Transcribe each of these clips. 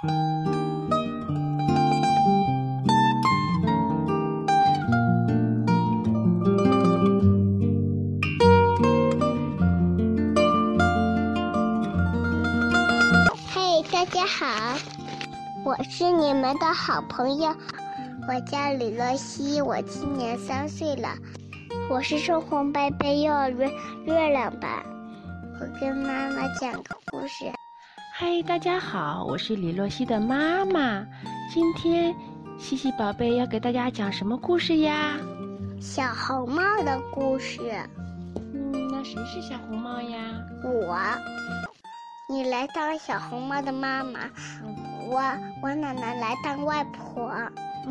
嘿，大家好，我是你们的好朋友，我叫李乐西，我今年三岁了，我是圣红贝贝幼儿园月亮班，我跟妈妈讲个故事。嗨，大家好，我是李洛西的妈妈，今天西西宝贝要给大家讲什么故事呀？小红帽的故事。嗯，那谁是小红帽呀？我，你来当小红帽的妈妈，我我奶奶来当外婆，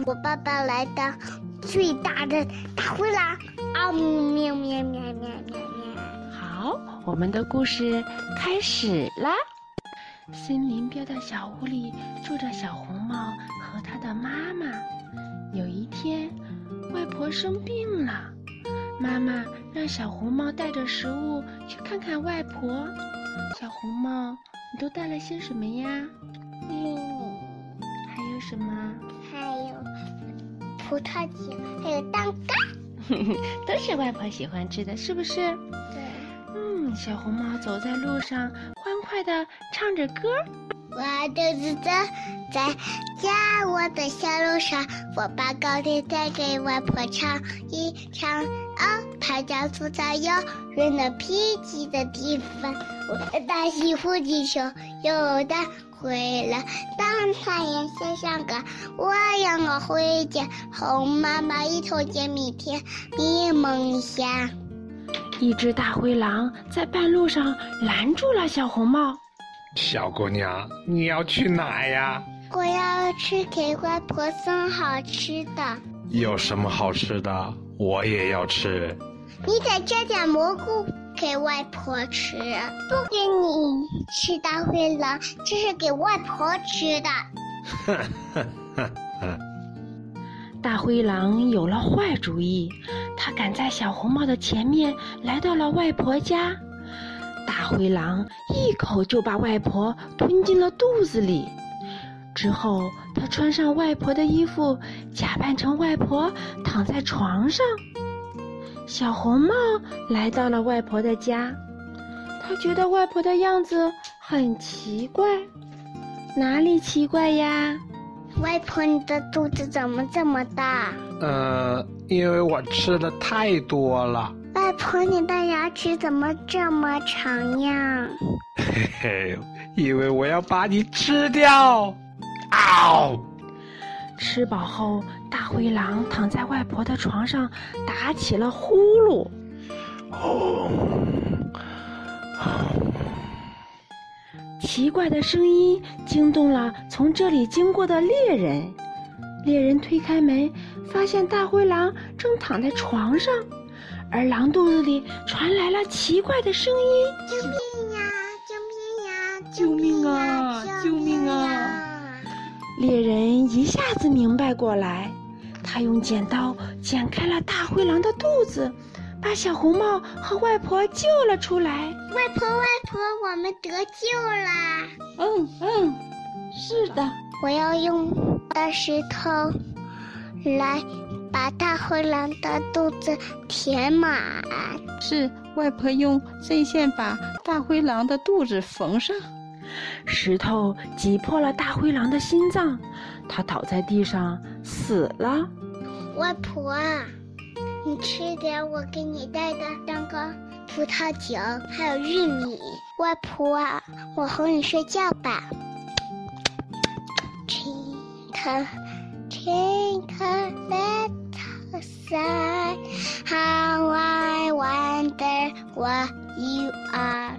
我爸爸来当最大的大灰狼。啊喵喵喵喵喵喵！好，我们的故事开始啦。森林边的小屋里住着小红帽和他的妈妈。有一天，外婆生病了，妈妈让小红帽带着食物去看看外婆。小红帽，你都带了些什么呀？嗯，还有什么？还有葡萄酒，还有蛋糕。都是外婆喜欢吃的，是不是？对，嗯，小红帽走在路上，欢快的唱着歌。我就是走在家我的小路上，我把高铁带给外婆唱一唱。哦，它叫塑造有人的脾气的地方。我的大西服地球有的回来，当太阳下上个，我要我回家。红妈妈一头见米田，迷梦想。一只大灰狼在半路上拦住了小红帽。小姑娘，你要去哪呀？我要去给外婆送好吃的。有什么好吃的？我也要吃。你得摘点蘑菇给外婆吃，不给你吃。大灰狼，这是给外婆吃的。哼哼哼哼！大灰狼有了坏主意，他赶在小红帽的前面来到了外婆家。大灰狼一口就把外婆吞进了肚子里。之后，他穿上外婆的衣服，假扮成外婆躺在床上。小红帽来到了外婆的家，他觉得外婆的样子很奇怪。哪里奇怪呀？外婆，你的肚子怎么这么大？呃，因为我吃的太多了。外婆，你的牙齿怎么这么长呀？嘿嘿，因为我要把你吃掉。嗷！吃饱后，大灰狼躺在外婆的床上，打起了呼噜。哦，奇怪的声音惊动了从这里经过的猎人。猎人推开门，发现大灰狼正躺在床上，而狼肚子里传来了奇怪的声音：“救命呀！救命呀！救命啊！救命啊！”啊！猎人一下子明白过来，他用剪刀剪开了大灰狼的肚子，把小红帽和外婆救了出来。外婆，外婆，我们得救啦！嗯嗯，是的。我要用大石头来把大灰狼的肚子填满。是外婆用针线把大灰狼的肚子缝上。石头挤破了大灰狼的心脏，它倒在地上死了。外婆，你吃点我给你带的蛋糕、葡萄酒，还有玉米。外婆，我哄你睡觉吧。Twinkle, twinkle little star, how I wonder what you are.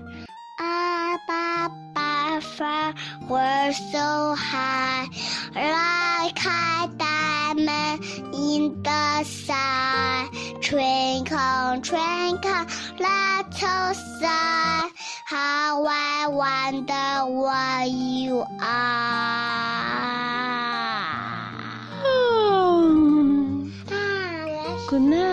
Up above, far, we're so high, like a diamond in the sky. Twinkle, twinkle, little star, how I wonder what you are. くね